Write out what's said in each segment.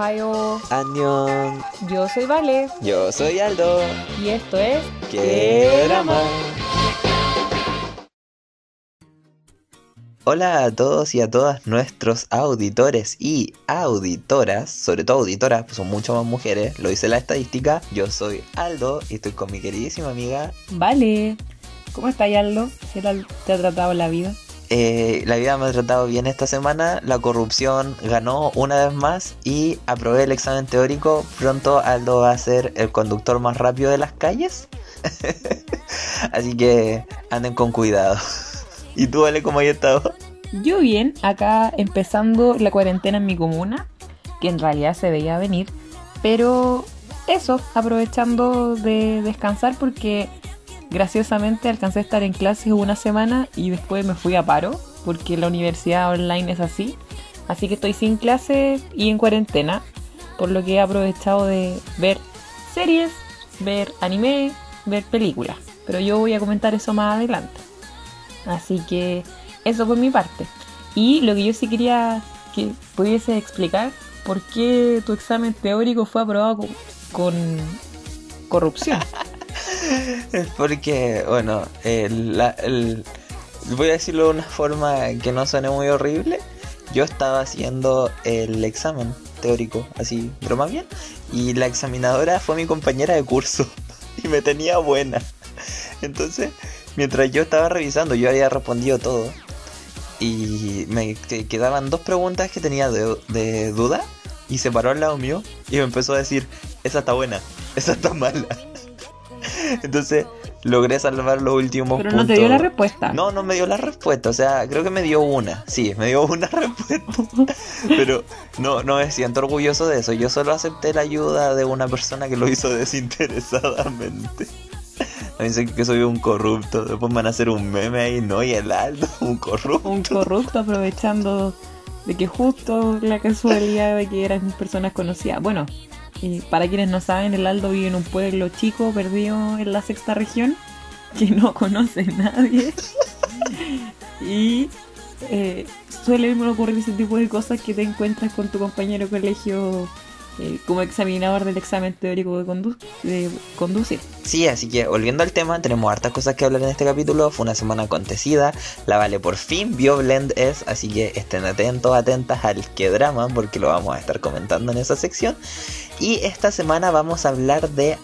Ohio. Annyeong. Yo soy Vale. Yo soy Aldo. Y esto es. ¡Qué drama! Hola a todos y a todas nuestros auditores y auditoras, sobre todo auditoras, pues son mucho más mujeres, lo dice la estadística. Yo soy Aldo y estoy con mi queridísima amiga. Vale. ¿Cómo estás, Aldo? ¿Qué tal te ha tratado la vida? Eh, la vida me ha tratado bien esta semana, la corrupción ganó una vez más y aprobé el examen teórico. Pronto Aldo va a ser el conductor más rápido de las calles. Así que anden con cuidado. ¿Y tú, Ale, cómo has estado? Yo bien, acá empezando la cuarentena en mi comuna, que en realidad se veía venir, pero eso, aprovechando de descansar porque graciosamente alcancé a estar en clases una semana y después me fui a paro, porque la universidad online es así. Así que estoy sin clase y en cuarentena, por lo que he aprovechado de ver series, ver anime, ver películas. Pero yo voy a comentar eso más adelante. Así que eso por mi parte. Y lo que yo sí quería que pudiese explicar por qué tu examen teórico fue aprobado con corrupción. Porque, bueno, el, voy a decirlo de una forma que no suene muy horrible. Yo estaba haciendo el examen teórico, así, broma bien, y la examinadora fue mi compañera de curso y me tenía buena. Entonces, mientras yo estaba revisando, yo había respondido todo y me quedaban dos preguntas que tenía de, de duda y se paró al lado mío y me empezó a decir, esa está buena, esa está mala. Entonces logré salvar los últimos Pero no te dio la respuesta. No, no me dio la respuesta. O sea, creo que me dio una. Sí, me dio una respuesta. Pero no, no me siento orgulloso de eso. Yo solo acepté la ayuda de una persona que lo hizo desinteresadamente. Me dicen que soy un corrupto. Después van a hacer un meme ahí, ¿no? Y el Aldo, un corrupto. Un corrupto aprovechando de que justo la casualidad de que eran personas conocidas. Bueno, y para quienes no saben, el Aldo vive en un pueblo chico perdido en la sexta región que no conoce nadie. y eh, suele ocurrir ese tipo de cosas que te encuentras con tu compañero de colegio eh, como examinador del examen teórico de, condu conducir. Sí, así que volviendo al tema, tenemos hartas cosas que hablar en este capítulo. Fue una semana acontecida. La Vale por fin vio Blend S, así que estén atentos, atentas al que drama, porque lo vamos a estar comentando en esa sección. Y esta semana vamos a hablar de.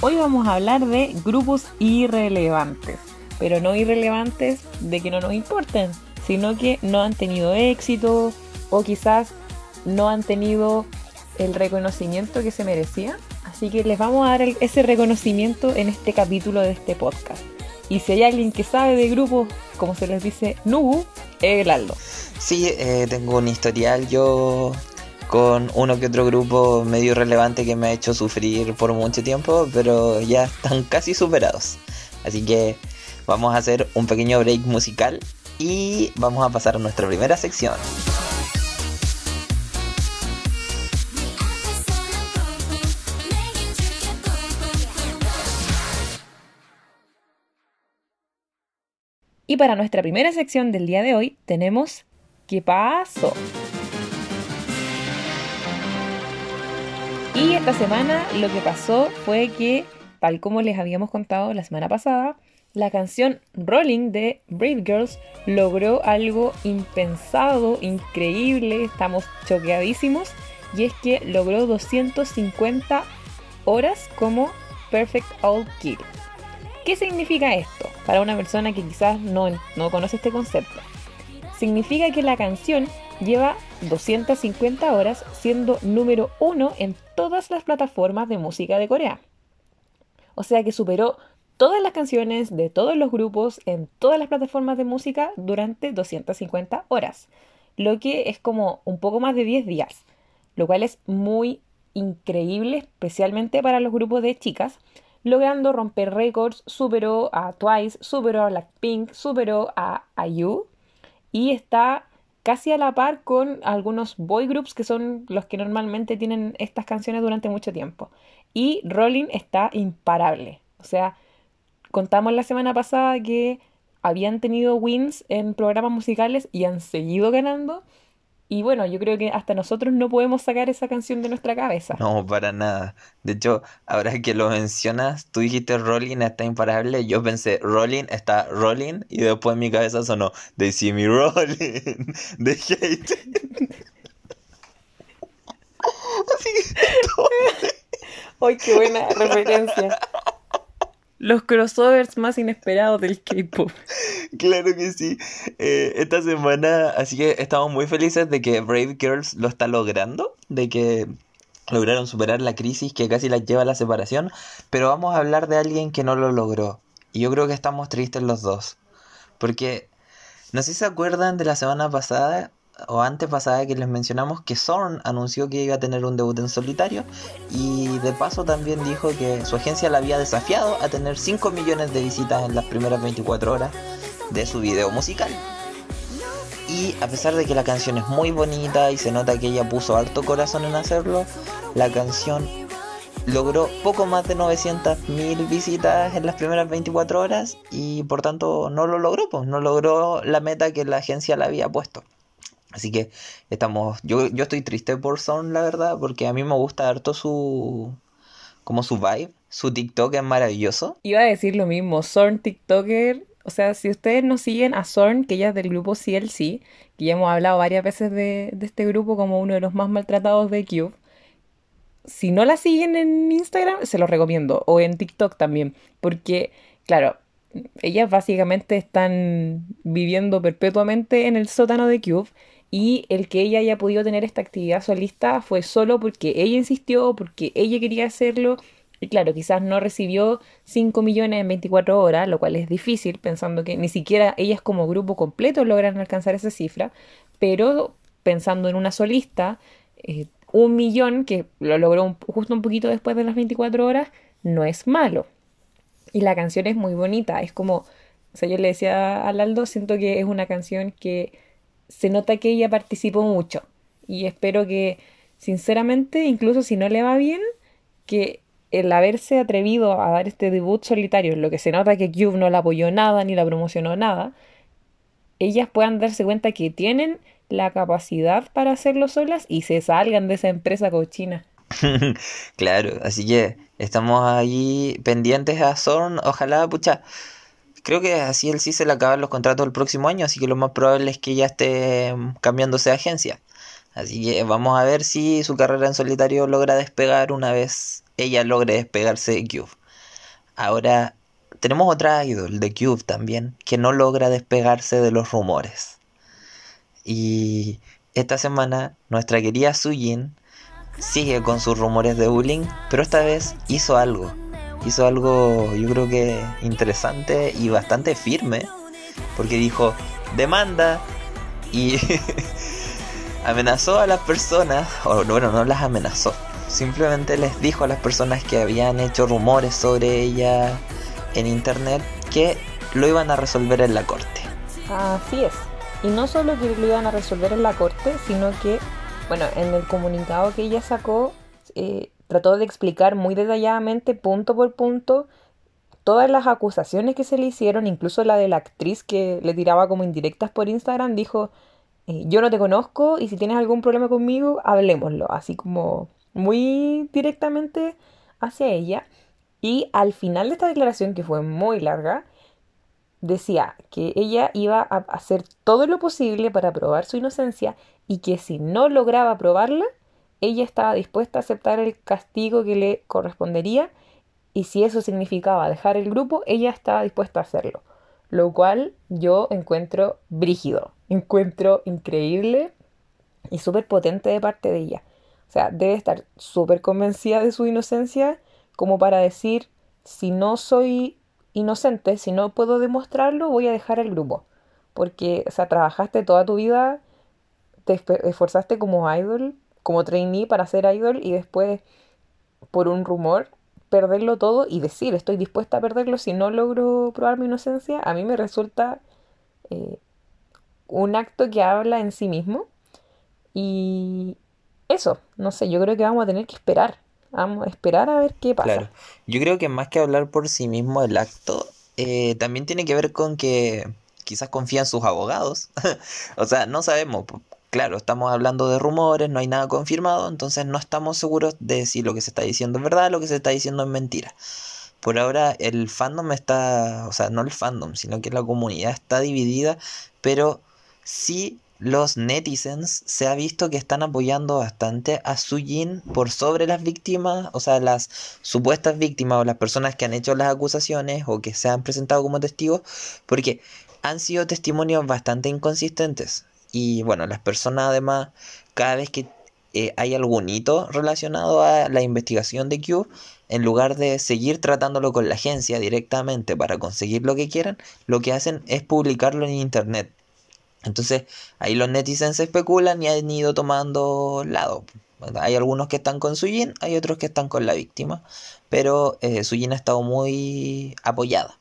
Hoy vamos a hablar de grupos irrelevantes. Pero no irrelevantes de que no nos importen, sino que no han tenido éxito o quizás no han tenido el reconocimiento que se merecía. Así que les vamos a dar ese reconocimiento en este capítulo de este podcast. Y si hay alguien que sabe de grupos, como se les dice, Nubu, es el Aldo. Sí, eh, tengo un historial yo con uno que otro grupo medio relevante que me ha hecho sufrir por mucho tiempo, pero ya están casi superados. Así que vamos a hacer un pequeño break musical y vamos a pasar a nuestra primera sección. Y para nuestra primera sección del día de hoy tenemos ¿Qué pasó? Y esta semana lo que pasó fue que, tal como les habíamos contado la semana pasada, la canción Rolling de Brave Girls logró algo impensado, increíble, estamos choqueadísimos, y es que logró 250 horas como Perfect All Kill. ¿Qué significa esto para una persona que quizás no, no conoce este concepto? Significa que la canción lleva 250 horas siendo número uno en todas las plataformas de música de Corea. O sea que superó todas las canciones de todos los grupos en todas las plataformas de música durante 250 horas, lo que es como un poco más de 10 días, lo cual es muy increíble, especialmente para los grupos de chicas, logrando romper récords, superó a Twice, superó a Blackpink, superó a IU y está casi a la par con algunos boy groups que son los que normalmente tienen estas canciones durante mucho tiempo. Y Rolling está imparable. O sea, contamos la semana pasada que habían tenido wins en programas musicales y han seguido ganando. Y bueno, yo creo que hasta nosotros no podemos sacar esa canción de nuestra cabeza. No, para nada. De hecho, ahora que lo mencionas, tú dijiste Rolling está imparable. Yo pensé Rolling está Rolling y después en mi cabeza sonó They see me rolling. De hate. Así que ¡Ay, qué buena referencia! Los crossovers más inesperados del K-pop. Claro que sí. Eh, esta semana, así que estamos muy felices de que Brave Girls lo está logrando, de que lograron superar la crisis que casi las lleva a la separación, pero vamos a hablar de alguien que no lo logró. Y yo creo que estamos tristes los dos. Porque, no sé si se acuerdan de la semana pasada o antes pasada que les mencionamos que Zorn anunció que iba a tener un debut en solitario y de paso también dijo que su agencia la había desafiado a tener 5 millones de visitas en las primeras 24 horas de su video musical. Y a pesar de que la canción es muy bonita y se nota que ella puso harto corazón en hacerlo, la canción logró poco más de 900 mil visitas en las primeras 24 horas y por tanto no lo logró, pues no logró la meta que la agencia le había puesto. Así que estamos. Yo, yo estoy triste por Son, la verdad, porque a mí me gusta harto su. como su vibe. Su TikTok es maravilloso. Iba a decir lo mismo, Zorn TikToker. O sea, si ustedes no siguen a Zorn, que ella es del grupo CLC, que ya hemos hablado varias veces de, de este grupo como uno de los más maltratados de Cube. Si no la siguen en Instagram, se los recomiendo. O en TikTok también. Porque, claro, ellas básicamente están viviendo perpetuamente en el sótano de Cube y el que ella haya podido tener esta actividad solista fue solo porque ella insistió, porque ella quería hacerlo. Y claro, quizás no recibió 5 millones en 24 horas, lo cual es difícil, pensando que ni siquiera ellas como grupo completo logran alcanzar esa cifra, pero pensando en una solista, eh, un millón, que lo logró justo un poquito después de las 24 horas, no es malo. Y la canción es muy bonita, es como, o sea, yo le decía al Aldo, siento que es una canción que se nota que ella participó mucho. Y espero que, sinceramente, incluso si no le va bien, que el haberse atrevido a dar este debut solitario, lo que se nota que Cube no la apoyó nada ni la promocionó nada, ellas puedan darse cuenta que tienen la capacidad para hacerlo solas y se salgan de esa empresa cochina. claro, así que estamos ahí pendientes a Zorn. Ojalá, pucha, creo que así él sí se le acaban los contratos el próximo año, así que lo más probable es que ella esté mm, cambiándose de agencia. Así que vamos a ver si su carrera en solitario logra despegar una vez ella logre despegarse de Cube. Ahora tenemos otra idol de Cube también que no logra despegarse de los rumores. Y esta semana nuestra querida Sujin sigue con sus rumores de bullying, pero esta vez hizo algo hizo algo yo creo que interesante y bastante firme, porque dijo demanda y amenazó a las personas, o bueno, no las amenazó, simplemente les dijo a las personas que habían hecho rumores sobre ella en internet que lo iban a resolver en la corte. Así es. Y no solo que lo iban a resolver en la corte, sino que, bueno, en el comunicado que ella sacó, eh, trató de explicar muy detalladamente, punto por punto, todas las acusaciones que se le hicieron, incluso la de la actriz que le tiraba como indirectas por Instagram, dijo, eh, yo no te conozco y si tienes algún problema conmigo, hablemoslo, así como muy directamente hacia ella. Y al final de esta declaración, que fue muy larga, decía que ella iba a hacer todo lo posible para probar su inocencia y que si no lograba probarla, ella estaba dispuesta a aceptar el castigo que le correspondería y si eso significaba dejar el grupo, ella estaba dispuesta a hacerlo. Lo cual yo encuentro brígido, encuentro increíble y súper potente de parte de ella. O sea, debe estar súper convencida de su inocencia como para decir, si no soy inocente, si no puedo demostrarlo, voy a dejar el grupo. Porque, o sea, trabajaste toda tu vida, te esforzaste como idol como trainee para ser idol y después, por un rumor, perderlo todo y decir estoy dispuesta a perderlo si no logro probar mi inocencia, a mí me resulta eh, un acto que habla en sí mismo. Y eso, no sé, yo creo que vamos a tener que esperar. Vamos a esperar a ver qué pasa. Claro, yo creo que más que hablar por sí mismo el acto, eh, también tiene que ver con que quizás confía en sus abogados. o sea, no sabemos claro, estamos hablando de rumores, no hay nada confirmado, entonces no estamos seguros de si lo que se está diciendo es verdad o lo que se está diciendo es mentira. Por ahora el fandom está, o sea, no el fandom, sino que la comunidad está dividida, pero sí los netizens se ha visto que están apoyando bastante a Sujin por sobre las víctimas, o sea, las supuestas víctimas o las personas que han hecho las acusaciones o que se han presentado como testigos, porque han sido testimonios bastante inconsistentes. Y bueno, las personas además, cada vez que eh, hay algún hito relacionado a la investigación de Q, en lugar de seguir tratándolo con la agencia directamente para conseguir lo que quieran, lo que hacen es publicarlo en internet. Entonces ahí los netizens especulan y han ido tomando lado. Hay algunos que están con Sujin, hay otros que están con la víctima, pero eh, Sujin ha estado muy apoyada,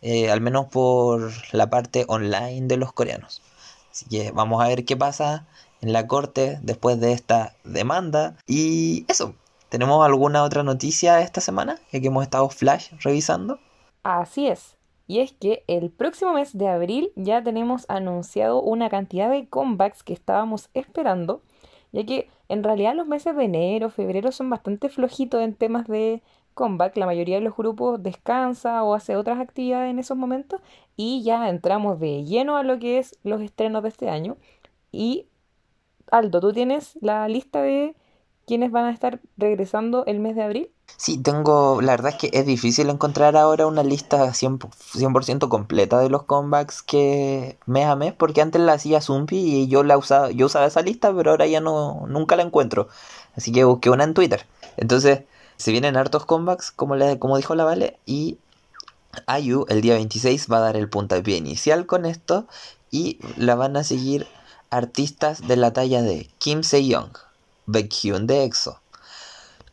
eh, al menos por la parte online de los coreanos. Así que vamos a ver qué pasa en la corte después de esta demanda. Y eso, ¿tenemos alguna otra noticia esta semana? Ya que hemos estado flash revisando. Así es. Y es que el próximo mes de abril ya tenemos anunciado una cantidad de comebacks que estábamos esperando, ya que en realidad los meses de enero, febrero son bastante flojitos en temas de comeback. La mayoría de los grupos descansa o hace otras actividades en esos momentos y ya entramos de lleno a lo que es los estrenos de este año. Y Aldo, ¿tú tienes la lista de quiénes van a estar regresando el mes de abril? Sí, tengo, la verdad es que es difícil encontrar ahora una lista 100%, completa de los comebacks que mes a mes, porque antes la hacía Zumbi y yo la usaba, yo usaba esa lista, pero ahora ya no, nunca la encuentro. Así que busqué una en Twitter. Entonces, se vienen hartos comebacks, como, como dijo la Vale, y Ayu el día 26 va a dar el puntapié inicial con esto y la van a seguir artistas de la talla de Kim Se-young, Baekhyun de EXO,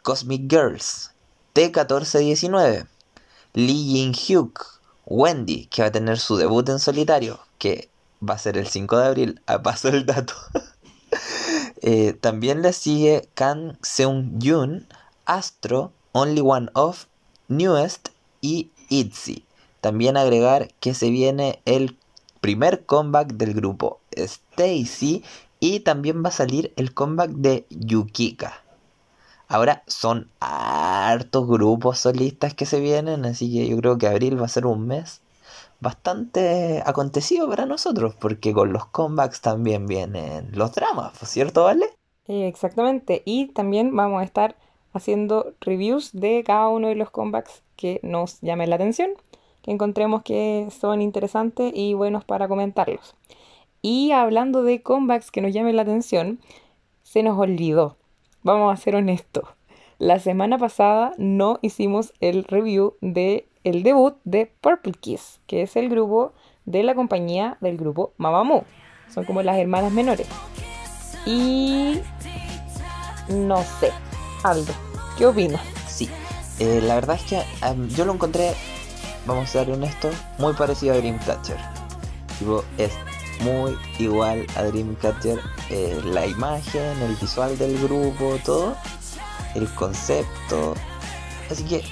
Cosmic Girls, T1419, Lee Jin-hyuk, Wendy, que va a tener su debut en solitario, que va a ser el 5 de abril, a paso el dato. Eh, también le sigue Kang Seung-yoon, Astro, Only One Of, Newest y ITZY. También agregar que se viene el primer comeback del grupo Stacy y también va a salir el comeback de Yukika. Ahora son hartos grupos solistas que se vienen, así que yo creo que abril va a ser un mes bastante acontecido para nosotros, porque con los comebacks también vienen los dramas, ¿cierto, Vale? Exactamente, y también vamos a estar haciendo reviews de cada uno de los comebacks que nos llamen la atención, que encontremos que son interesantes y buenos para comentarlos. Y hablando de comebacks que nos llamen la atención, se nos olvidó vamos a ser honestos. La semana pasada no hicimos el review de el debut de Purple Kiss, que es el grupo de la compañía del grupo Mamamoo. Son como las hermanas menores. Y no sé, Aldo, ¿qué opinas? Sí, eh, la verdad es que yo lo encontré, vamos a ser honestos, muy parecido a Dreamcatcher. Es muy igual a Dreamcatcher. Eh, la imagen, el visual del grupo, todo. El concepto. Así que,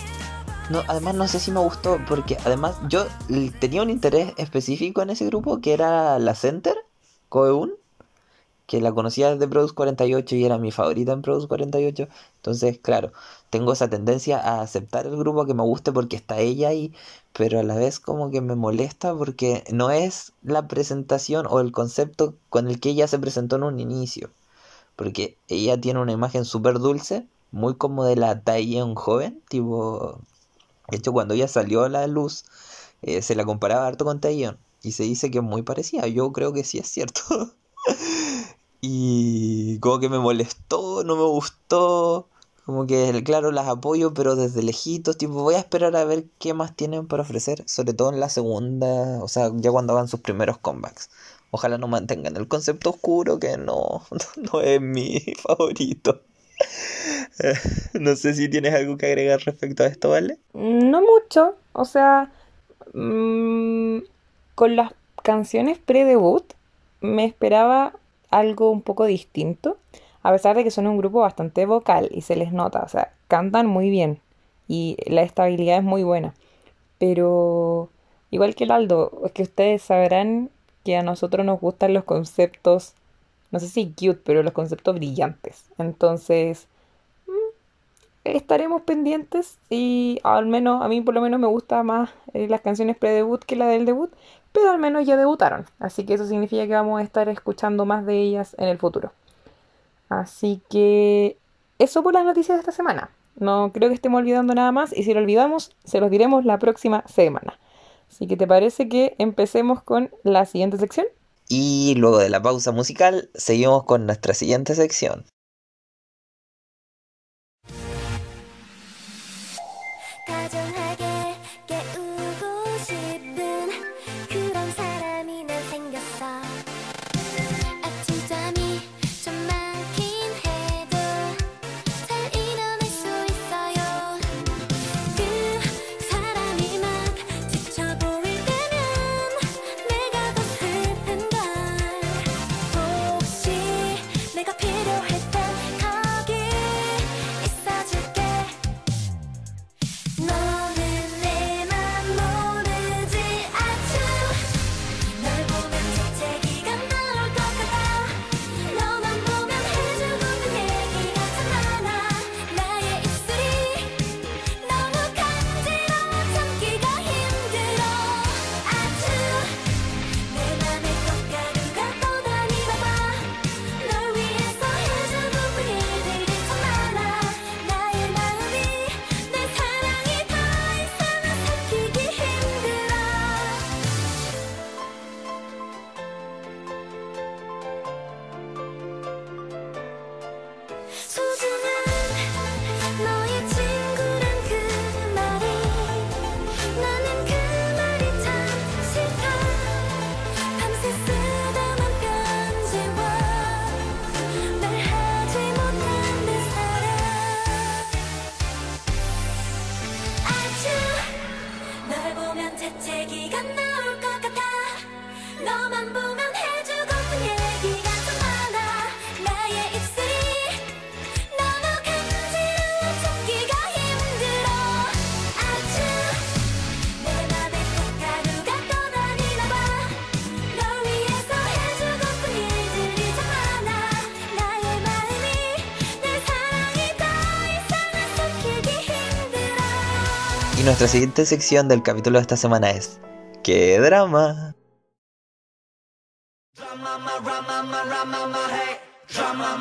no, además no sé si me gustó porque además yo tenía un interés específico en ese grupo que era la Center, Koeun que la conocía desde Produce 48 y era mi favorita en Produce 48. Entonces, claro, tengo esa tendencia a aceptar el grupo que me guste porque está ella ahí, pero a la vez como que me molesta porque no es la presentación o el concepto con el que ella se presentó en un inicio. Porque ella tiene una imagen súper dulce, muy como de la Taeyeon joven, tipo... De hecho, cuando ella salió a la luz, eh, se la comparaba harto con Taeyeon. Y se dice que es muy parecida. Yo creo que sí es cierto. y como que me molestó, no me gustó. Como que, claro, las apoyo, pero desde lejitos, tipo, voy a esperar a ver qué más tienen para ofrecer, sobre todo en la segunda, o sea, ya cuando hagan sus primeros comebacks. Ojalá no mantengan el concepto oscuro, que no, no es mi favorito. no sé si tienes algo que agregar respecto a esto, ¿vale? No mucho, o sea, mmm, con las canciones pre-debut me esperaba algo un poco distinto a pesar de que son un grupo bastante vocal y se les nota, o sea, cantan muy bien y la estabilidad es muy buena. Pero igual que el Aldo, es que ustedes sabrán que a nosotros nos gustan los conceptos no sé si cute, pero los conceptos brillantes. Entonces, mm, estaremos pendientes y al menos a mí por lo menos me gusta más eh, las canciones pre-debut que la del debut, pero al menos ya debutaron, así que eso significa que vamos a estar escuchando más de ellas en el futuro. Así que eso por las noticias de esta semana. No creo que estemos olvidando nada más y si lo olvidamos, se los diremos la próxima semana. Así que te parece que empecemos con la siguiente sección. Y luego de la pausa musical, seguimos con nuestra siguiente sección. Nuestra siguiente sección del capítulo de esta semana es ¡Qué drama!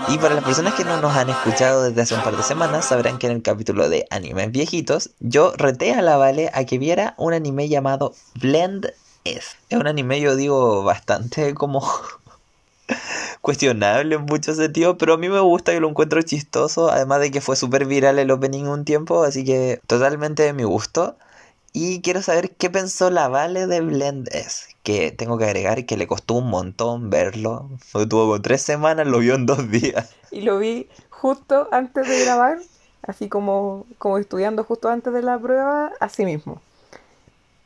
Y para las personas que no nos han escuchado desde hace un par de semanas, sabrán que en el capítulo de animes viejitos, yo reté a la Vale a que viera un anime llamado Blend S. Es un anime, yo digo, bastante como cuestionable en muchos sentidos, pero a mí me gusta y lo encuentro chistoso, además de que fue súper viral el opening un tiempo, así que totalmente de mi gusto. Y quiero saber qué pensó la Vale de Blend S, que tengo que agregar que le costó un montón verlo. Lo tuvo con tres semanas, lo vio en dos días. Y lo vi justo antes de grabar, así como, como estudiando justo antes de la prueba, así mismo.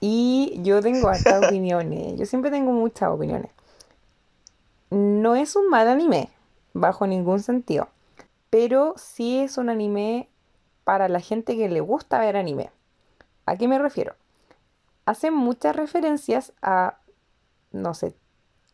Y yo tengo hartas opiniones, yo siempre tengo muchas opiniones no es un mal anime, bajo ningún sentido, pero sí es un anime para la gente que le gusta ver anime. ¿A qué me refiero? Hace muchas referencias a, no sé,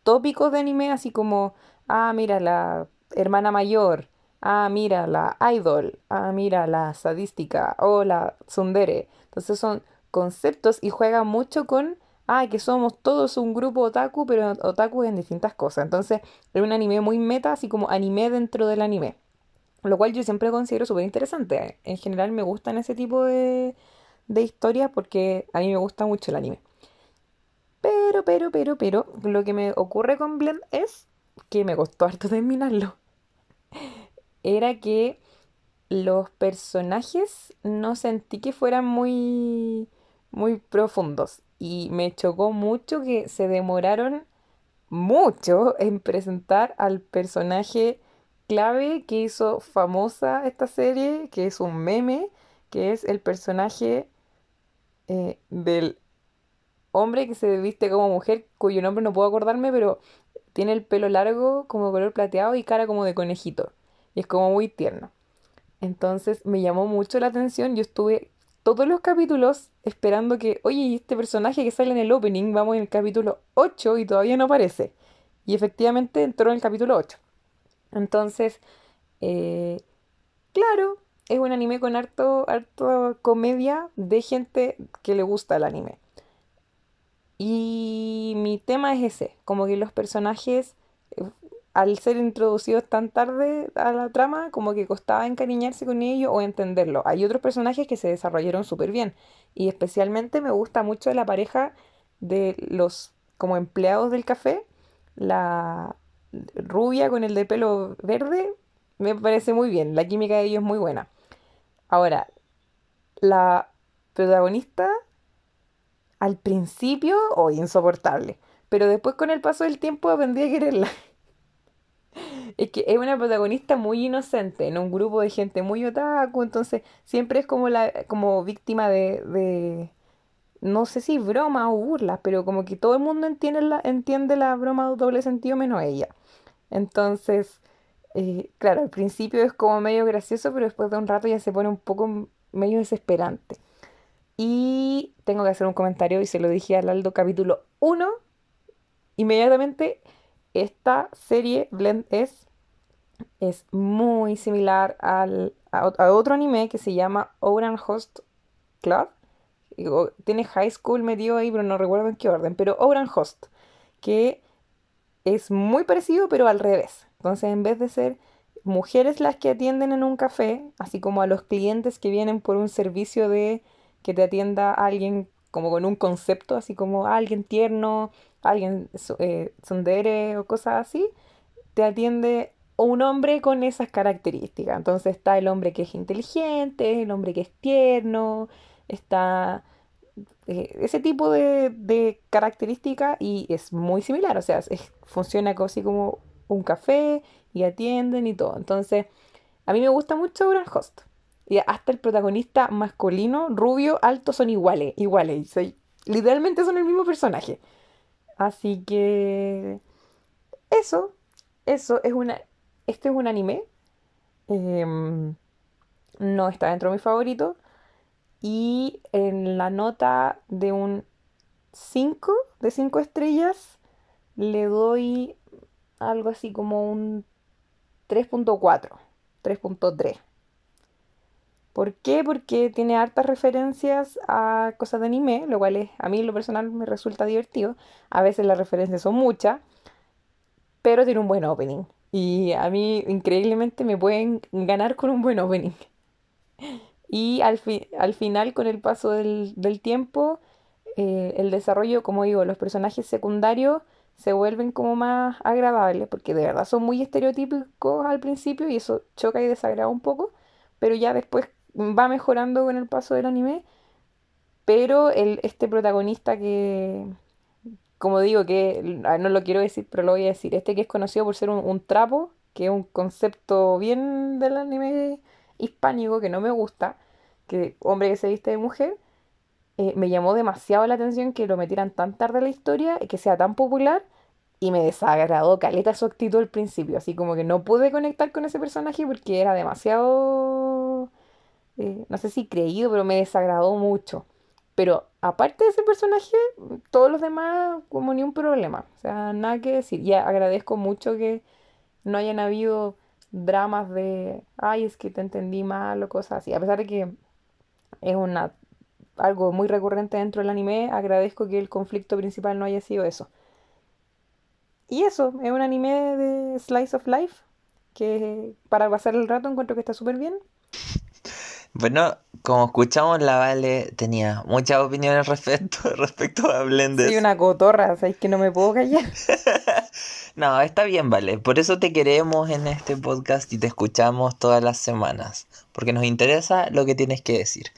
tópicos de anime, así como, ah, mira, la hermana mayor, ah, mira, la idol, ah, mira, la sadística o la tsundere. Entonces son conceptos y juega mucho con ah, que somos todos un grupo otaku, pero otaku en distintas cosas. Entonces, es un anime muy meta, así como anime dentro del anime. Lo cual yo siempre considero súper interesante. En general me gustan ese tipo de, de historias porque a mí me gusta mucho el anime. Pero, pero, pero, pero, lo que me ocurre con Blend es que me costó harto terminarlo. Era que los personajes no sentí que fueran muy, muy profundos y me chocó mucho que se demoraron mucho en presentar al personaje clave que hizo famosa esta serie, que es un meme, que es el personaje eh, del hombre que se viste como mujer, cuyo nombre no puedo acordarme, pero tiene el pelo largo como color plateado y cara como de conejito. Y es como muy tierno. Entonces me llamó mucho la atención. Yo estuve todos los capítulos esperando que, oye, este personaje que sale en el opening, vamos en el capítulo 8 y todavía no aparece. Y efectivamente entró en el capítulo 8. Entonces, eh, claro, es un anime con harto, harto comedia de gente que le gusta el anime. Y mi tema es ese, como que los personajes, eh, al ser introducidos tan tarde a la trama, como que costaba encariñarse con ellos o entenderlo. Hay otros personajes que se desarrollaron súper bien. Y especialmente me gusta mucho la pareja de los como empleados del café, la rubia con el de pelo verde, me parece muy bien. La química de ellos es muy buena. Ahora, la protagonista al principio, o insoportable. Pero después con el paso del tiempo aprendí a quererla. Es que es una protagonista muy inocente en un grupo de gente muy otaku, entonces siempre es como la como víctima de, de no sé si broma o burla, pero como que todo el mundo entiende la, entiende la broma de doble sentido menos ella. Entonces, eh, claro, al principio es como medio gracioso, pero después de un rato ya se pone un poco medio desesperante. Y tengo que hacer un comentario y se lo dije al Aldo capítulo 1. Inmediatamente, esta serie Blend S es muy similar al, a, otro anime que se llama Ouran Host Club. Tiene High School metido ahí, pero no recuerdo en qué orden. Pero Ouran Host, que es muy parecido, pero al revés. Entonces, en vez de ser mujeres las que atienden en un café, así como a los clientes que vienen por un servicio de que te atienda alguien como con un concepto, así como alguien tierno, alguien eh, o cosas así, te atiende un hombre con esas características. Entonces está el hombre que es inteligente, el hombre que es tierno, está eh, ese tipo de, de características y es muy similar, o sea, funciona así como un café y atienden y todo. Entonces, a mí me gusta mucho Grand Host. Y hasta el protagonista masculino, rubio, alto, son iguales, iguales. literalmente son el mismo personaje. Así que eso, eso es una, este es un anime. Em, no está dentro de mi favorito. Y en la nota de un 5, de 5 estrellas, le doy algo así como un 3.4, 3.3. ¿Por qué? Porque tiene hartas referencias a cosas de anime, lo cual es, a mí lo personal me resulta divertido. A veces las referencias son muchas, pero tiene un buen opening. Y a mí increíblemente me pueden ganar con un buen opening. Y al, al final, con el paso del, tiempo, eh, el desarrollo, como digo, los personajes secundarios se vuelven como más agradables, porque de verdad son muy estereotípicos al principio y eso choca y desagrada un poco, pero ya después va mejorando con el paso del anime, pero el, este protagonista que, como digo, que no lo quiero decir, pero lo voy a decir, este que es conocido por ser un, trapo, que es un concepto bien del anime hispánico que no me gusta, que hombre que se viste de mujer, eh, me llamó demasiado la atención que lo metieran tan tarde en la historia, y que sea tan popular, y me desagradó caleta su actitud al principio, así como que no pude conectar con ese personaje porque era demasiado eh, no sé si creído, pero me desagradó mucho. Pero aparte de ese personaje, todos los demás como ni un problema. O sea, nada que decir. Ya agradezco mucho que no hayan habido dramas de, ay, es que te entendí mal o cosas así. A pesar de que es una, algo muy recurrente dentro del anime, agradezco que el conflicto principal no haya sido eso. Y eso, es un anime de Slice of Life que para pasar el rato encuentro que está súper bien. Bueno, como escuchamos, la Vale tenía muchas opiniones respecto, respecto a Blender. Soy una cotorra, ¿sabes que no me puedo callar? no, está bien, Vale. Por eso te queremos en este podcast y te escuchamos todas las semanas. Porque nos interesa lo que tienes que decir.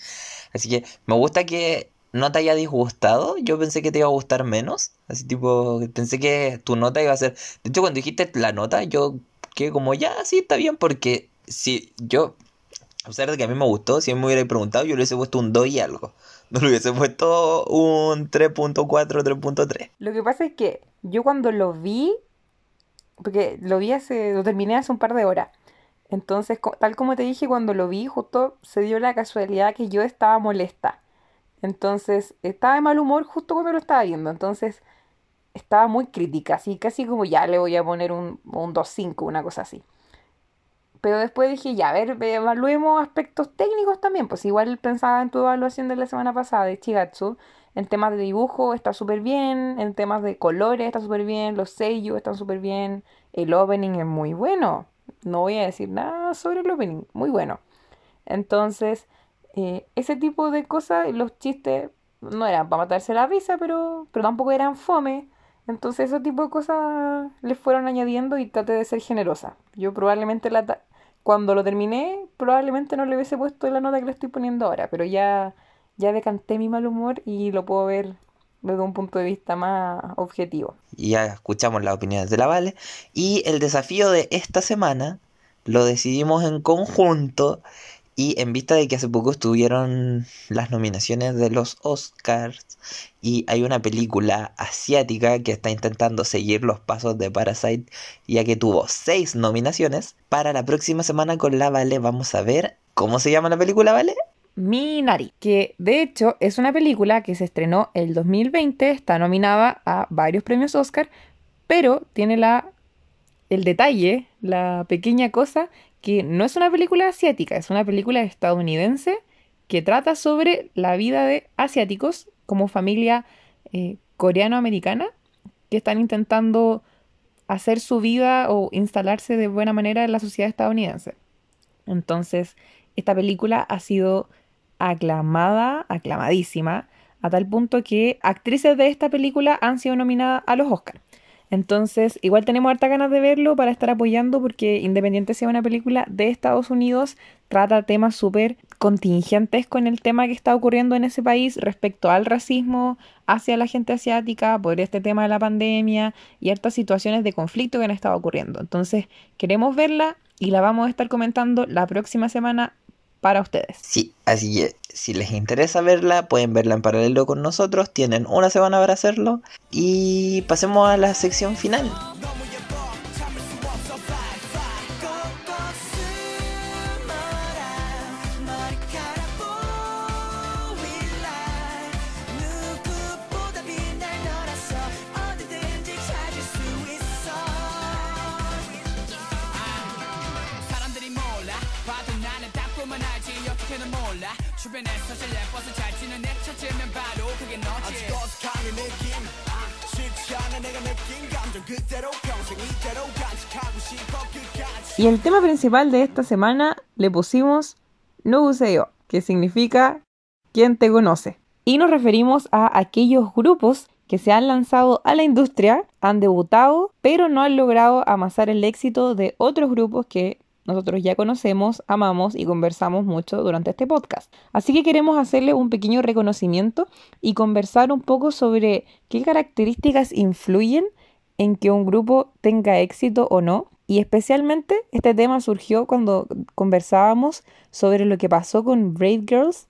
Así que me gusta que no te haya disgustado. Yo pensé que te iba a gustar menos. Así tipo, pensé que tu nota iba a ser... De hecho, cuando dijiste la nota, yo que como ya, sí, está bien. Porque si yo a pesar de que a mí me gustó, si me hubiera preguntado, yo le hubiese puesto un 2 y algo. No le hubiese puesto un 3.4, 3.3. Lo que pasa es que yo cuando lo vi, porque lo vi hace, lo terminé hace un par de horas. Entonces, tal como te dije, cuando lo vi, justo se dio la casualidad que yo estaba molesta. Entonces, estaba de mal humor justo cuando lo estaba viendo. Entonces, estaba muy crítica, así casi como ya le voy a poner un, un 2.5, una cosa así. Pero después dije, ya, a ver, evaluemos aspectos técnicos también. Pues igual pensaba en tu evaluación de la semana pasada de Chigatsu. En temas de dibujo está súper bien, en temas de colores está súper bien, los sellos están súper bien, el opening es muy bueno. No voy a decir nada sobre el opening, muy bueno. Entonces, eh, ese tipo de cosas, los chistes no eran para matarse la risa, pero, pero tampoco eran fome. Entonces ese tipo de cosas les fueron añadiendo y traté de ser generosa. Yo probablemente la cuando lo terminé, probablemente no le hubiese puesto la nota que le estoy poniendo ahora, pero ya, ya decanté mi mal humor y lo puedo ver desde un punto de vista más objetivo. Ya escuchamos las opiniones de la Vale. Y el desafío de esta semana lo decidimos en conjunto y en vista de que hace poco estuvieron las nominaciones de los Oscars y hay una película asiática que está intentando seguir los pasos de Parasite ya que tuvo seis nominaciones, para la próxima semana con la Vale vamos a ver cómo se llama la película, ¿vale? Minari, que de hecho es una película que se estrenó el 2020, está nominada a varios premios Oscar, pero tiene la el detalle, la pequeña cosa que no es una película asiática, es una película estadounidense que trata sobre la vida de asiáticos como familia eh, coreano-americana que están intentando hacer su vida o instalarse de buena manera en la sociedad estadounidense. Entonces, esta película ha sido aclamada, aclamadísima, a tal punto que actrices de esta película han sido nominadas a los Oscars. Entonces, igual tenemos harta ganas de verlo para estar apoyando porque independiente sea una película de Estados Unidos, trata temas súper contingentes con el tema que está ocurriendo en ese país respecto al racismo hacia la gente asiática, por este tema de la pandemia y hartas situaciones de conflicto que han estado ocurriendo. Entonces, queremos verla y la vamos a estar comentando la próxima semana para ustedes. Sí, así que si les interesa verla, pueden verla en paralelo con nosotros, tienen una semana para hacerlo y pasemos a la sección final. Y el tema principal de esta semana le pusimos No yo, que significa ¿Quién te conoce? Y nos referimos a aquellos grupos que se han lanzado a la industria, han debutado, pero no han logrado amasar el éxito de otros grupos que nosotros ya conocemos, amamos y conversamos mucho durante este podcast. Así que queremos hacerle un pequeño reconocimiento y conversar un poco sobre qué características influyen en que un grupo tenga éxito o no. Y especialmente este tema surgió cuando conversábamos sobre lo que pasó con Brave Girls,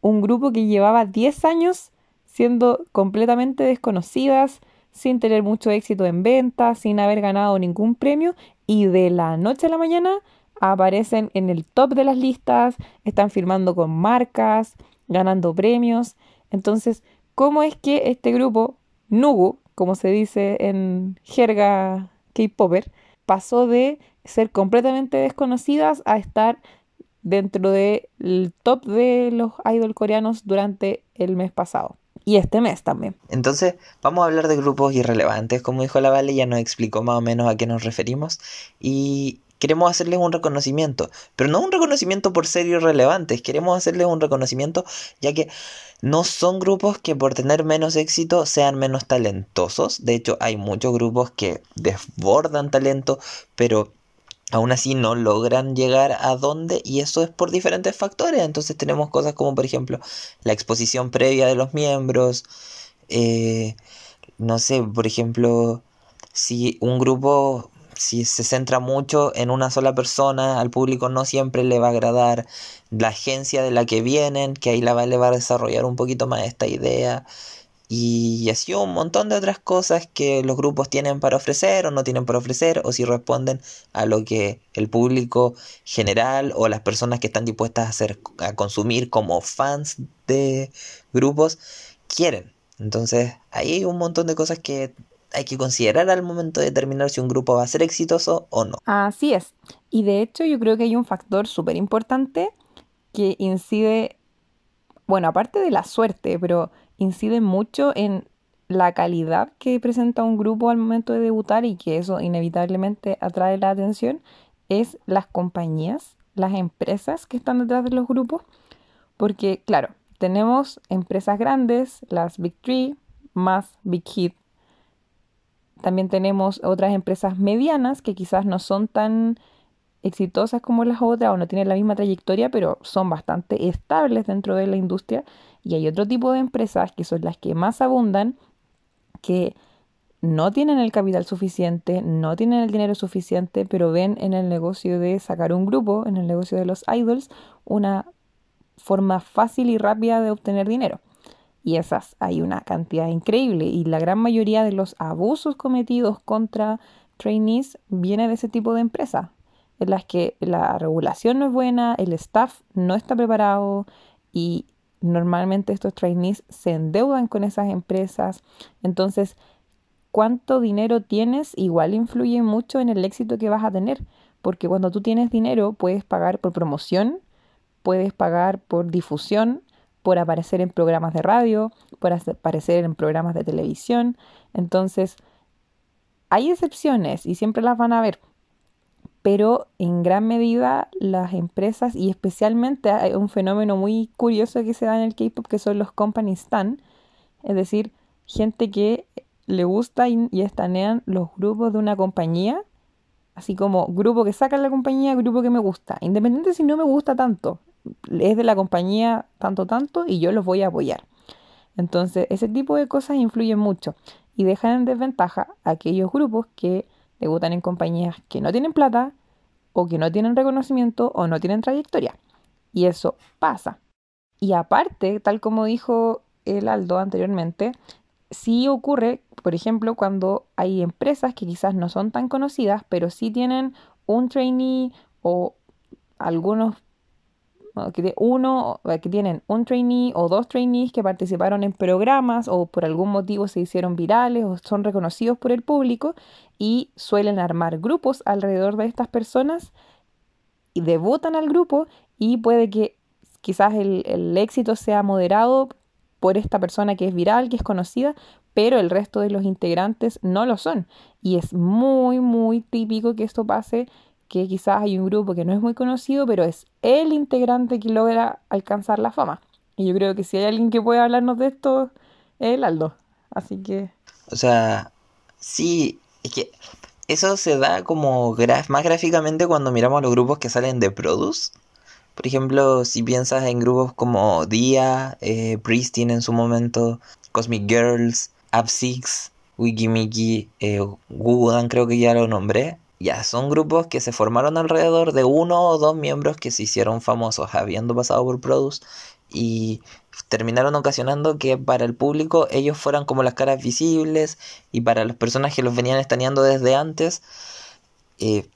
un grupo que llevaba 10 años siendo completamente desconocidas, sin tener mucho éxito en ventas, sin haber ganado ningún premio y de la noche a la mañana aparecen en el top de las listas, están firmando con marcas, ganando premios. Entonces, ¿cómo es que este grupo, Nugu, como se dice en jerga K-Popper, pasó de ser completamente desconocidas a estar dentro del top de los idol coreanos durante el mes pasado? y este mes también. Entonces, vamos a hablar de grupos irrelevantes, como dijo la Vale, ya nos explicó más o menos a qué nos referimos y queremos hacerles un reconocimiento, pero no un reconocimiento por ser irrelevantes, queremos hacerles un reconocimiento ya que no son grupos que por tener menos éxito sean menos talentosos, de hecho hay muchos grupos que desbordan talento, pero aún así no logran llegar a donde y eso es por diferentes factores. Entonces tenemos cosas como por ejemplo la exposición previa de los miembros, eh, no sé, por ejemplo, si un grupo si se centra mucho en una sola persona, al público no siempre le va a agradar la agencia de la que vienen, que ahí la va, le va a desarrollar un poquito más esta idea y así un montón de otras cosas que los grupos tienen para ofrecer o no tienen para ofrecer o si responden a lo que el público general o las personas que están dispuestas a hacer a consumir como fans de grupos quieren. Entonces, ahí hay un montón de cosas que hay que considerar al momento de determinar si un grupo va a ser exitoso o no. Así es. Y de hecho yo creo que hay un factor súper importante que incide, bueno, aparte de la suerte, pero incide mucho en la calidad que presenta un grupo al momento de debutar y que eso inevitablemente atrae la atención es las compañías, las empresas que están detrás de los grupos. Porque, claro, tenemos empresas grandes, las Big Three, más Big Hit. También tenemos otras empresas medianas que quizás no son tan exitosas como las otras o no tienen la misma trayectoria, pero son bastante estables dentro de la industria. Y hay otro tipo de empresas que son las que más abundan, que no tienen el capital suficiente, no tienen el dinero suficiente, pero ven en el negocio de sacar un grupo, en el negocio de los idols, una forma fácil y rápida de obtener dinero. Y esas hay una cantidad increíble y la gran mayoría de los abusos cometidos contra trainees viene de ese tipo de empresas, en las que la regulación no es buena, el staff no está preparado y normalmente estos trainees se endeudan con esas empresas. Entonces, cuánto dinero tienes igual influye mucho en el éxito que vas a tener, porque cuando tú tienes dinero puedes pagar por promoción, puedes pagar por difusión, por aparecer en programas de radio, por aparecer en programas de televisión. Entonces, hay excepciones y siempre las van a ver, pero en gran medida las empresas y especialmente hay un fenómeno muy curioso que se da en el K-pop que son los company stan, es decir, gente que le gusta y, estanean los grupos de una compañía, así como grupo que saca la compañía, grupo que me gusta, independiente si no me gusta tanto, es de la compañía tanto tanto y yo los voy a apoyar. Entonces, ese tipo de cosas influyen mucho y dejan en desventaja a aquellos grupos que debutan en compañías que no tienen plata o que no tienen reconocimiento o no tienen trayectoria. Y eso pasa. Y aparte, tal como dijo el Aldo anteriormente, sí ocurre, por ejemplo, cuando hay empresas que quizás no son tan conocidas, pero sí tienen un trainee o algunos que uno que tienen un trainee o dos trainees que participaron en programas o por algún motivo se hicieron virales o son reconocidos por el público y suelen armar grupos alrededor de estas personas y debutan al grupo y puede que quizás el, el éxito sea moderado por esta persona que es viral, que es conocida, pero el resto de los integrantes no lo son. Y es muy, muy típico que esto pase, que quizás hay un grupo que no es muy conocido, pero es el integrante que logra alcanzar la fama. Y yo creo que si hay alguien que puede hablarnos de esto, es el Aldo. Así que... O sea, sí, es que eso se da como más gráficamente cuando miramos los grupos que salen de Produce. Por ejemplo, si piensas en grupos como Dia, eh, Pristine en su momento, Cosmic Girls, Up6, Wikimiki, eh, creo que ya lo nombré. Ya, son grupos que se formaron alrededor de uno o dos miembros que se hicieron famosos habiendo pasado por Produce y terminaron ocasionando que para el público ellos fueran como las caras visibles y para las personas que los venían estaneando desde antes eh,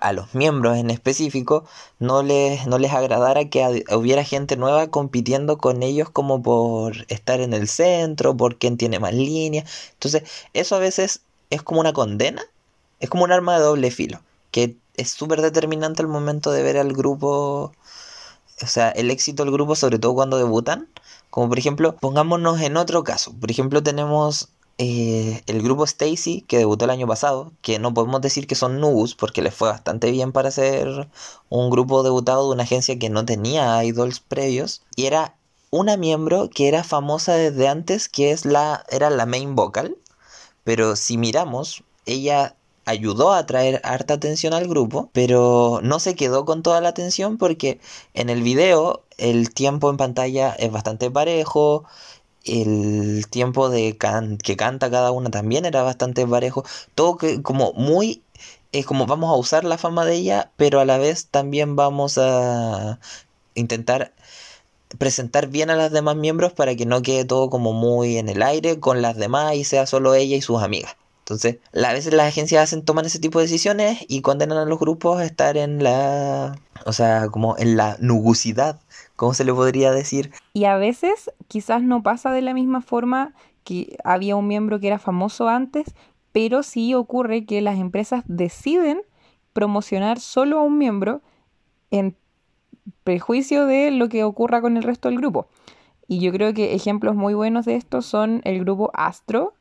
a los miembros en específico no les, no les agradara que hubiera gente nueva compitiendo con ellos como por estar en el centro, por quién tiene más línea. Entonces, eso a veces es como una condena, es como un arma de doble filo, que es súper determinante al momento de ver al grupo, o sea, el éxito del grupo, sobre todo cuando debutan. Como por ejemplo, pongámonos en otro caso. Por ejemplo, tenemos eh, el grupo Stacy, que debutó el año pasado, que no podemos decir que son Nubus, porque les fue bastante bien para ser un grupo debutado de una agencia que no tenía idols previos, y era una miembro que era famosa desde antes, que es la, era la main vocal, pero si miramos, ella ayudó a traer harta atención al grupo, pero no se quedó con toda la atención porque en el video el tiempo en pantalla es bastante parejo, el tiempo de que canta cada una también era bastante parejo. Todo que como muy es como vamos a usar la fama de ella, pero a la vez también vamos a intentar presentar bien a las demás miembros para que no quede todo como muy en el aire con las demás y sea solo ella y sus amigas. Entonces, a veces las agencias hacen, toman ese tipo de decisiones y condenan a los grupos a estar en la, o sea, como en la nugusidad ¿Cómo se le podría decir? Y a veces quizás no pasa de la misma forma que había un miembro que era famoso antes, pero sí ocurre que las empresas deciden promocionar solo a un miembro en prejuicio de lo que ocurra con el resto del grupo. Y yo creo que ejemplos muy buenos de esto son el grupo Astro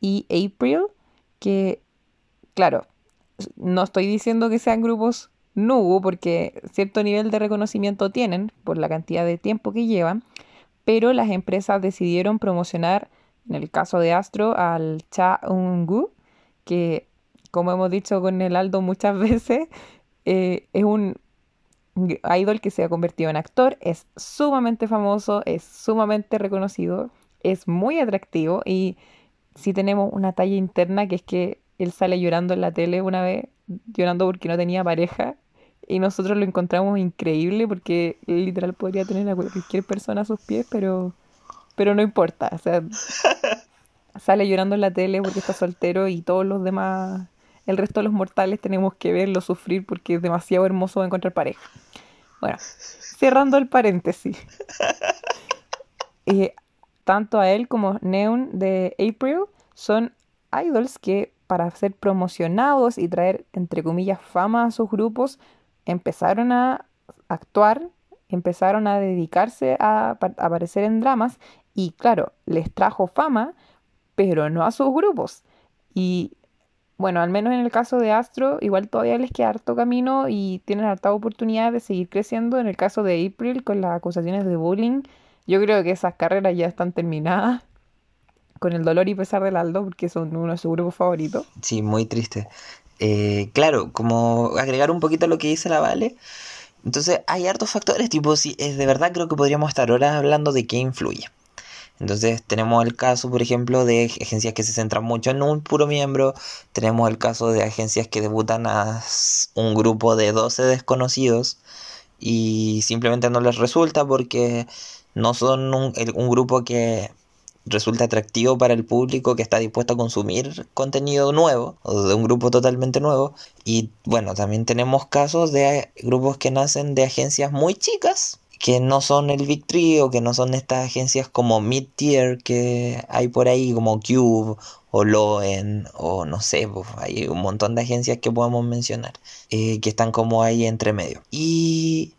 y April, que, claro, no estoy diciendo que sean grupos nubu, porque cierto nivel de reconocimiento tienen por la cantidad de tiempo que llevan, pero las empresas decidieron promocionar, en el caso de Astro, al Cha Eun-gu, que, como hemos dicho con el Aldo muchas veces, eh, es un idol que se ha convertido en actor, es sumamente famoso, es sumamente reconocido, es muy atractivo y sí tenemos una talla interna que es que él sale llorando en la tele una vez, llorando porque no tenía pareja y nosotros lo encontramos increíble porque literal podría tener a cualquier persona a sus pies, pero, pero no importa, o sea, sale llorando en la tele porque está soltero y todos los demás el resto de los mortales tenemos que verlo sufrir porque es demasiado hermoso encontrar pareja. Bueno, cerrando el paréntesis. Eh, tanto a él como Neon de April son idols que para ser promocionados y traer, entre comillas, fama a sus grupos, empezaron a actuar, empezaron a dedicarse a, aparecer en dramas y claro, les trajo fama, pero no a sus grupos. Y bueno, al menos en el caso de Astro, igual todavía les queda harto camino y tienen harta oportunidad de seguir creciendo. En el caso de April, con las acusaciones de bullying, yo creo que esas carreras ya están terminadas. Con el dolor y pesar del Aldo, porque son uno de sus grupos favoritos. Sí, muy triste. Eh, claro, como agregar un poquito a lo que dice la Vale. Entonces, hay hartos factores, tipo, si es de verdad creo que podríamos estar horas hablando de qué influye. Entonces tenemos el caso, por ejemplo, de agencias que se centran mucho en un puro miembro. Tenemos el caso de agencias que debutan a un grupo de 12 desconocidos y simplemente no les resulta porque no son un, grupo que resulta atractivo para el público que está dispuesto a consumir contenido nuevo o de un grupo totalmente nuevo. Y bueno, también tenemos casos de grupos que nacen de agencias muy chicas que no son el Big Tree o que no son estas agencias como mid-tier que hay por ahí como Cube o Loen o no sé, pues, hay un montón de agencias que podemos mencionar eh, que están como ahí entre medio. Y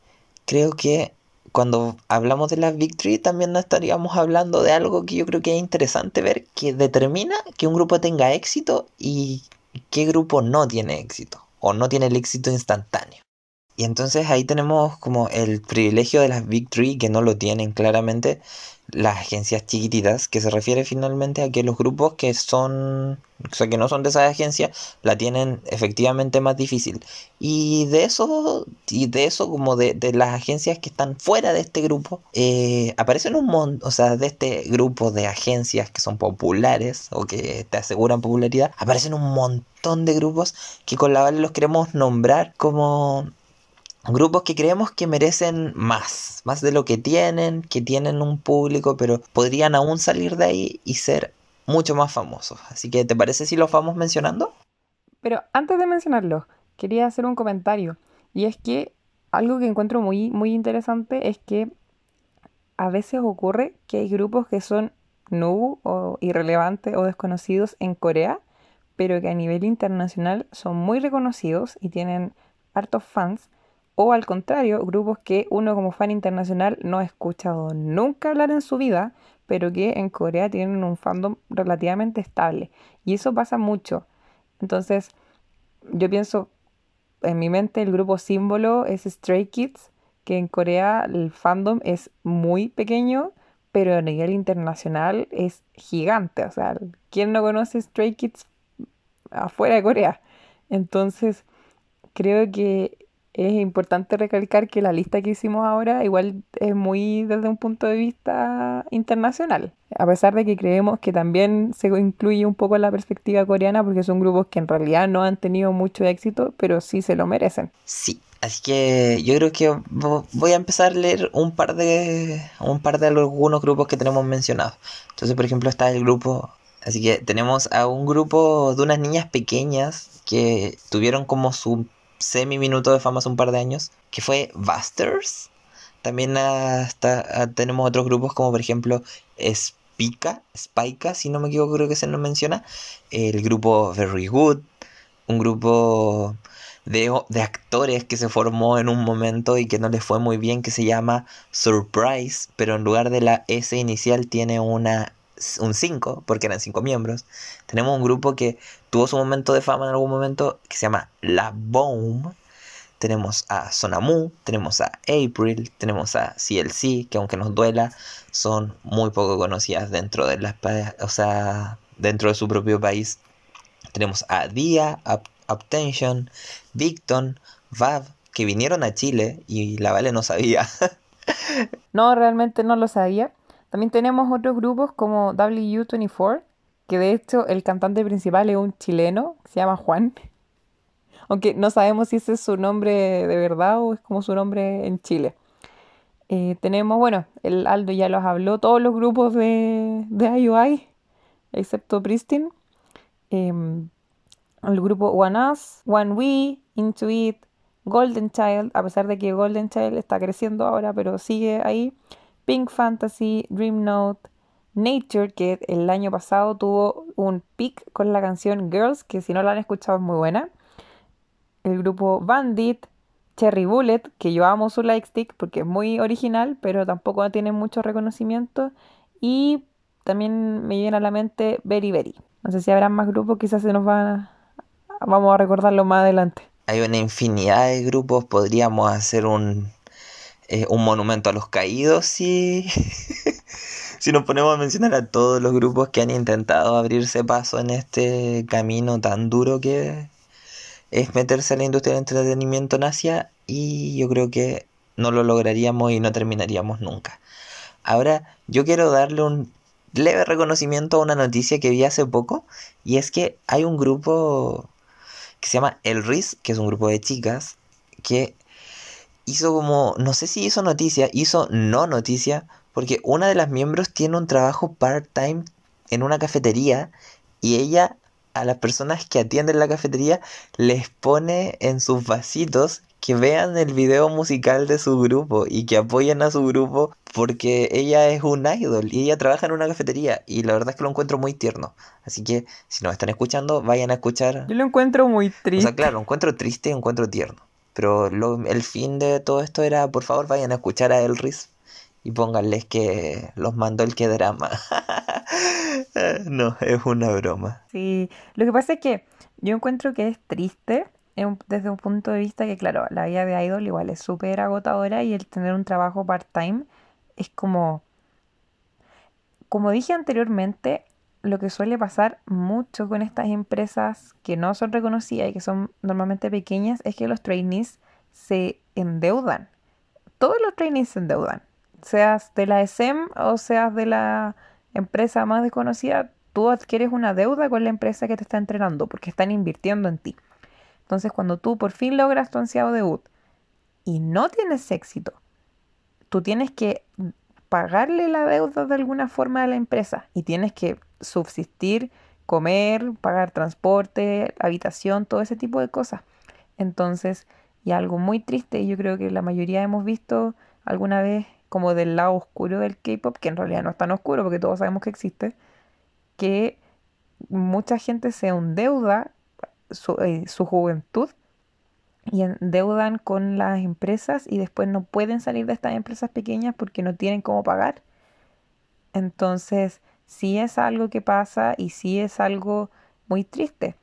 creo que cuando hablamos de Big Tree también estaríamos hablando de algo que yo creo que es interesante ver que determina que un grupo tenga éxito y qué grupo no tiene éxito o no tiene el éxito instantáneo. Y entonces ahí tenemos como el privilegio de las Big Three que no lo tienen claramente las agencias chiquititas, que se refiere finalmente a que los grupos que son, o sea, que no son de esa agencia, la tienen efectivamente más difícil. Y de eso, y de eso como de, de las agencias que están fuera de este grupo, eh, aparecen un montón, o sea, de este grupo de agencias que son populares o que te aseguran popularidad, aparecen un montón de grupos que con la Vale los queremos nombrar como grupos que creemos que merecen más, más de lo que tienen, que tienen un público, pero podrían aún salir de ahí y ser mucho más famosos. Así que, ¿te parece si los vamos mencionando? Pero antes de mencionarlos, quería hacer un comentario. Y es que algo que encuentro muy, muy interesante es que a veces ocurre que hay grupos que son nubu o irrelevantes o desconocidos en Corea, pero que a nivel internacional son muy reconocidos y tienen hartos fans o al contrario, grupos que uno como fan internacional no ha escuchado nunca hablar en su vida, pero que en Corea tienen un fandom relativamente estable. Y eso pasa mucho. Entonces, yo pienso, en mi mente el grupo símbolo es Stray Kids, que en Corea el fandom es muy pequeño, pero a nivel internacional es gigante. O sea, ¿quién no conoce Stray Kids afuera de Corea? Entonces, creo que es importante recalcar que la lista que hicimos ahora igual es muy desde un punto de vista internacional, a pesar de que creemos que también se incluye un poco la perspectiva coreana porque son grupos que en realidad no han tenido mucho éxito, pero sí se lo merecen. Sí, así que yo creo que voy a empezar a leer un par de un par de algunos grupos que tenemos mencionados. Entonces, por ejemplo, está el grupo Así que tenemos a un grupo de unas niñas pequeñas que tuvieron como su semi minuto de fama hace un par de años, que fue Busters. También hasta, tenemos otros grupos como por ejemplo Spica, Spica, si no me equivoco, creo que se nos menciona. El grupo Very Good, un grupo de, de, actores que se formó en un momento y que no les fue muy bien, que se llama Surprise, pero en lugar de la S inicial tiene una un 5, porque eran 5 miembros. Tenemos un grupo que tuvo su momento de fama en algún momento, que se llama La Bomb. Tenemos a Sonamu, tenemos a April, tenemos a CLC, que aunque nos duela, son muy poco conocidas dentro de las o sea, dentro de su propio país. Tenemos a Dia, Uptension, Victon, Vav, que vinieron a Chile y la Vale no sabía. no, realmente no lo sabía. También tenemos otros grupos como W24, que de hecho el cantante principal es un chileno, se llama Juan. Aunque no sabemos si ese es su nombre de verdad o es como su nombre en Chile. Eh, tenemos, bueno, el Aldo ya los habló, todos los grupos de, de IOI, excepto Pristine. Em, el grupo One Us, One We, Intuit, Golden Child, a pesar de que Golden Child está creciendo ahora, pero sigue ahí. Pink Fantasy, Dream Note, Nature, que el año pasado tuvo un pick con la canción Girls, que si no la han escuchado es muy buena. El grupo Bandit, Cherry Bullet, que yo amo su Lightstick porque es muy original, pero tampoco tiene mucho reconocimiento. Y también me viene a la mente Very Very. No sé si habrá más grupos, quizás se nos van a, vamos a recordarlo más adelante. Hay una infinidad de grupos, podríamos hacer un un monumento a los caídos si, si nos ponemos a mencionar a todos los grupos que han intentado abrirse paso en este camino tan duro que es meterse a la industria del entretenimiento en Asia y yo creo que no lo lograríamos y no terminaríamos nunca. Ahora yo quiero darle un leve reconocimiento a una noticia que vi hace poco y es que hay un grupo que se llama El Riz, que es un grupo de chicas que hizo como, no sé si hizo noticia, hizo no noticia, porque una de las miembros tiene un trabajo part-time en una cafetería y ella a las personas que atienden la cafetería les pone en sus vasitos que vean el video musical de su grupo y que apoyen a su grupo porque ella es un idol y ella trabaja en una cafetería y la verdad es que lo encuentro muy tierno. Así que si nos están escuchando, vayan a escuchar. Yo lo encuentro muy triste. O sea, claro, lo encuentro triste y encuentro tierno. Pero el fin de todo esto era, por favor, vayan a escuchar a Elris y pónganles que los mandó el que drama. no, es una broma. Sí, lo que pasa es que yo encuentro que es triste desde un punto de vista que, claro, la vida de idol igual es súper agotadora y el tener un trabajo part-time es como... Como dije anteriormente, lo que suele pasar mucho con estas empresas que no son reconocidas y que son normalmente pequeñas es que los trainees se endeudan. Todos los trainees se endeudan. Seas de la SEM o seas de la empresa más desconocida, tú adquieres una deuda con la empresa que te está entrenando porque están invirtiendo en ti. Entonces, cuando tú por fin logras tu ansiado debut y no tienes éxito, tú tienes que pagarle la deuda de alguna forma a la empresa y tienes que subsistir, comer, pagar transporte, habitación, todo ese tipo de cosas. Entonces, y algo muy triste, yo creo que la mayoría hemos visto alguna vez como del lado oscuro del K-pop, que en realidad no es tan oscuro porque todos sabemos que existe, que mucha gente se endeuda su, eh, su juventud y endeudan con las empresas y después no pueden salir de estas empresas pequeñas porque no tienen cómo pagar. Entonces, sí es algo que pasa y sí es algo muy triste.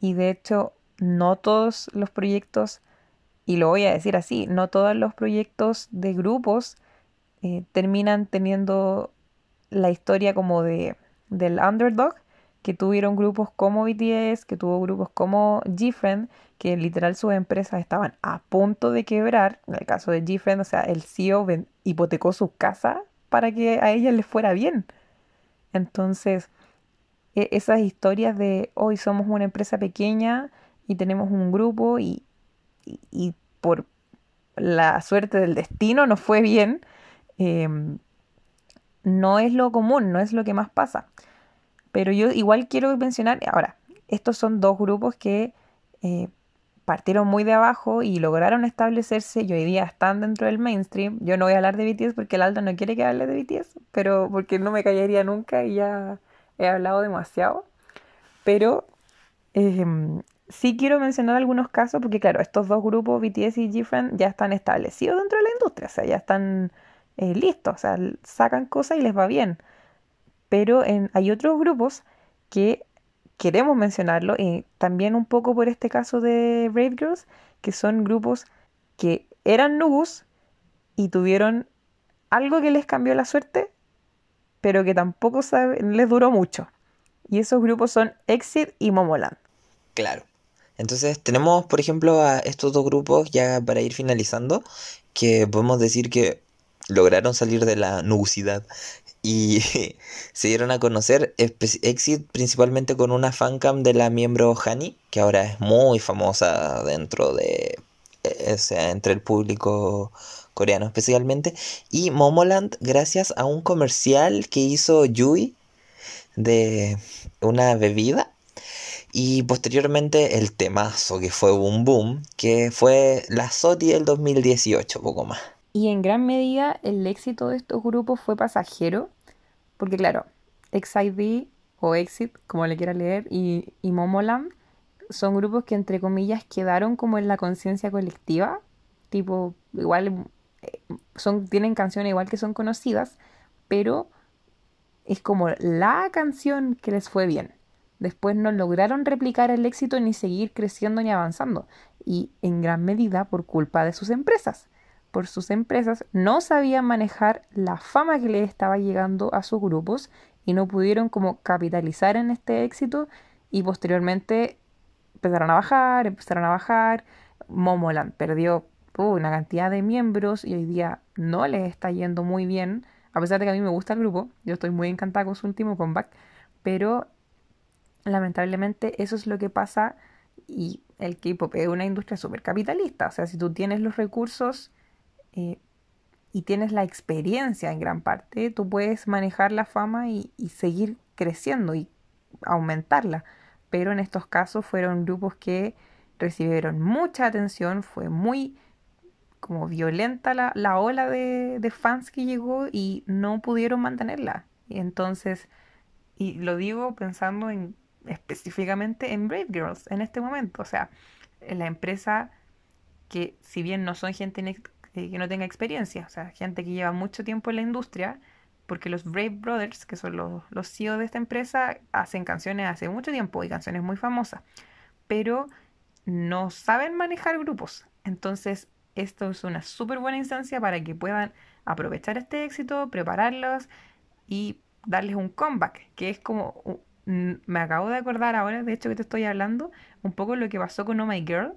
Y de hecho, no todos los proyectos, y lo voy a decir así, no todos los proyectos de grupos eh, terminan teniendo la historia como de, del underdog, que tuvieron grupos como BTS, que tuvo grupos como GFriend, que literal sus empresas estaban a punto de quebrar. En el caso de GFriend, o sea, el CEO hipotecó su casa para que a ella les fuera bien. Entonces, e, esas historias de hoy somos una empresa pequeña y tenemos un grupo y, por la suerte del destino nos fue bien, em, no es lo común, no es lo que más pasa. Pero yo igual quiero mencionar, ahora, estos son dos grupos que eh, partieron muy de abajo y lograron establecerse y hoy día están dentro del mainstream. Yo no voy a hablar de BTS porque el Aldo no quiere que hable de BTS, pero porque no me callaría nunca y ya he hablado demasiado. Pero em, sí quiero mencionar algunos casos porque claro, estos dos grupos, BTS y GFriend, ya están establecidos dentro de la industria, o sea, ya están eh, listos, o sea, sacan cosas y les va bien. Pero hay otros grupos que queremos mencionarlo, y también un poco por este caso de Brave Girls, que son grupos que eran nubus y tuvieron algo que les cambió la suerte, pero que tampoco les duró mucho. Y esos grupos son Exit y Momoland. Claro. Entonces tenemos, por ejemplo, a estos dos grupos ya para ir finalizando, que podemos decir que lograron salir de la nubusidad y se dieron a conocer Exit principalmente con una fancam de la miembro Hani, que ahora es muy famosa dentro de, eh, o sea, entre el público coreano especialmente, y Momoland gracias a un comercial que hizo Yui de una bebida y posteriormente el temazo que fue Boom Boom, que fue la SOTI del 2018, poco más. Y en gran medida el éxito de estos grupos fue pasajero, porque claro, XID o Exit, como le quiera leer, y, y Momoland son grupos que entre comillas quedaron como en la conciencia colectiva, tipo, igual eh, son, tienen canciones igual que son conocidas, pero es como la canción que les fue bien. Después no lograron replicar el éxito ni seguir creciendo ni avanzando, y en gran medida por culpa de sus empresas por sus empresas no sabían manejar la fama que les estaba llegando a sus grupos y no pudieron como capitalizar en este éxito y posteriormente empezaron a bajar, empezaron a bajar. Momoland perdió uh, una cantidad de miembros y hoy día no les está yendo muy bien, a pesar de que a mí me gusta el grupo, yo estoy muy encantada con su último comeback, pero lamentablemente eso es lo que pasa y el K-pop es una industria súper capitalista, o sea, si tú tienes los recursos eh, y tienes la experiencia en gran parte, tú puedes manejar la fama y, seguir creciendo y aumentarla. Pero en estos casos fueron grupos que recibieron mucha atención, fue muy como violenta la, la ola de, de, fans que llegó y no pudieron mantenerla. Y entonces, y lo digo pensando en específicamente en Brave Girls en este momento, o sea, la empresa que si bien no son gente que no tenga experiencia, o sea, gente que lleva mucho tiempo en la industria, porque los Brave Brothers, que son los, los CEO de esta empresa, hacen canciones hace mucho tiempo y canciones muy famosas, pero no saben manejar grupos. Entonces, esto es una súper buena instancia para que puedan aprovechar este éxito, prepararlos y darles un comeback, que es como, me acabo de acordar ahora, de hecho que te estoy hablando, un poco lo que pasó con Oh My Girl,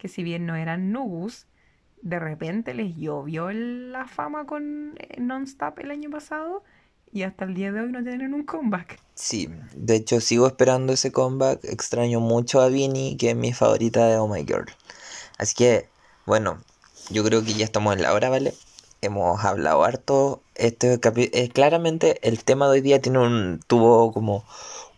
que si bien no eran nubus, de repente les llovió la fama con eh, Non-Stop el año pasado y hasta el día de hoy no tienen un comeback. Sí, de hecho sigo esperando ese comeback. Extraño mucho a Vinny, que es mi favorita de Oh My Girl. Así que, bueno, yo creo que ya estamos en la hora, ¿vale? Hemos hablado harto. Este eh, claramente el tema de hoy día tiene un tuvo como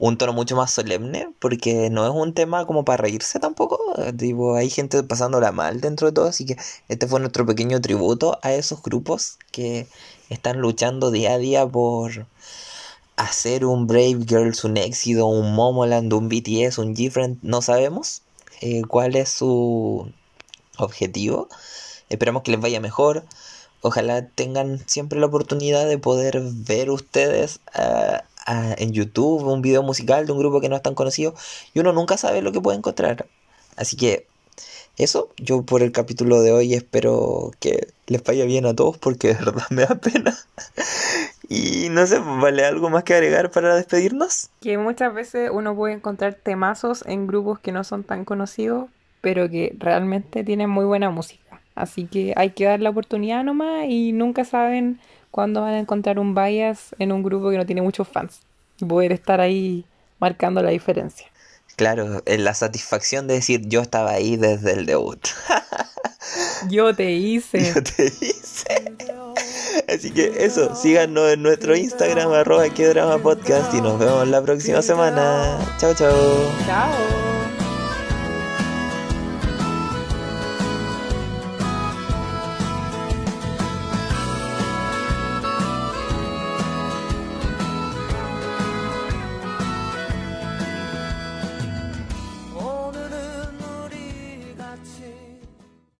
un tono mucho más solemne, porque no es un tema como para reírse tampoco. Tipo, hay gente pasándola mal dentro de todo, así que este fue nuestro pequeño tributo a esos grupos que están luchando día a día por hacer un Brave Girls, un éxito, un Momoland, un BTS, un Different, no sabemos eh, cuál es su objetivo. Esperamos que les vaya mejor. Ojalá tengan siempre la oportunidad de poder ver ustedes a, en YouTube un video musical de un grupo que no es tan conocido y uno nunca sabe lo que puede encontrar. Así que eso, yo por el capítulo de hoy espero que les vaya bien a todos porque de verdad me da pena. y no sé, ¿vale algo más que agregar para despedirnos? Que muchas veces uno puede encontrar temazos en grupos que no son tan conocidos, pero que realmente tienen muy buena música. Así que hay que dar la oportunidad nomás y nunca saben cuándo van a encontrar un bias en un grupo que no tiene muchos fans y poder estar ahí marcando la diferencia. Claro, la satisfacción de decir yo estaba ahí desde el debut. yo te hice. Yo te hice. Así que eso, síganos en nuestro Instagram arroba que drama podcast y nos vemos la próxima semana. Chao, chao. Chao.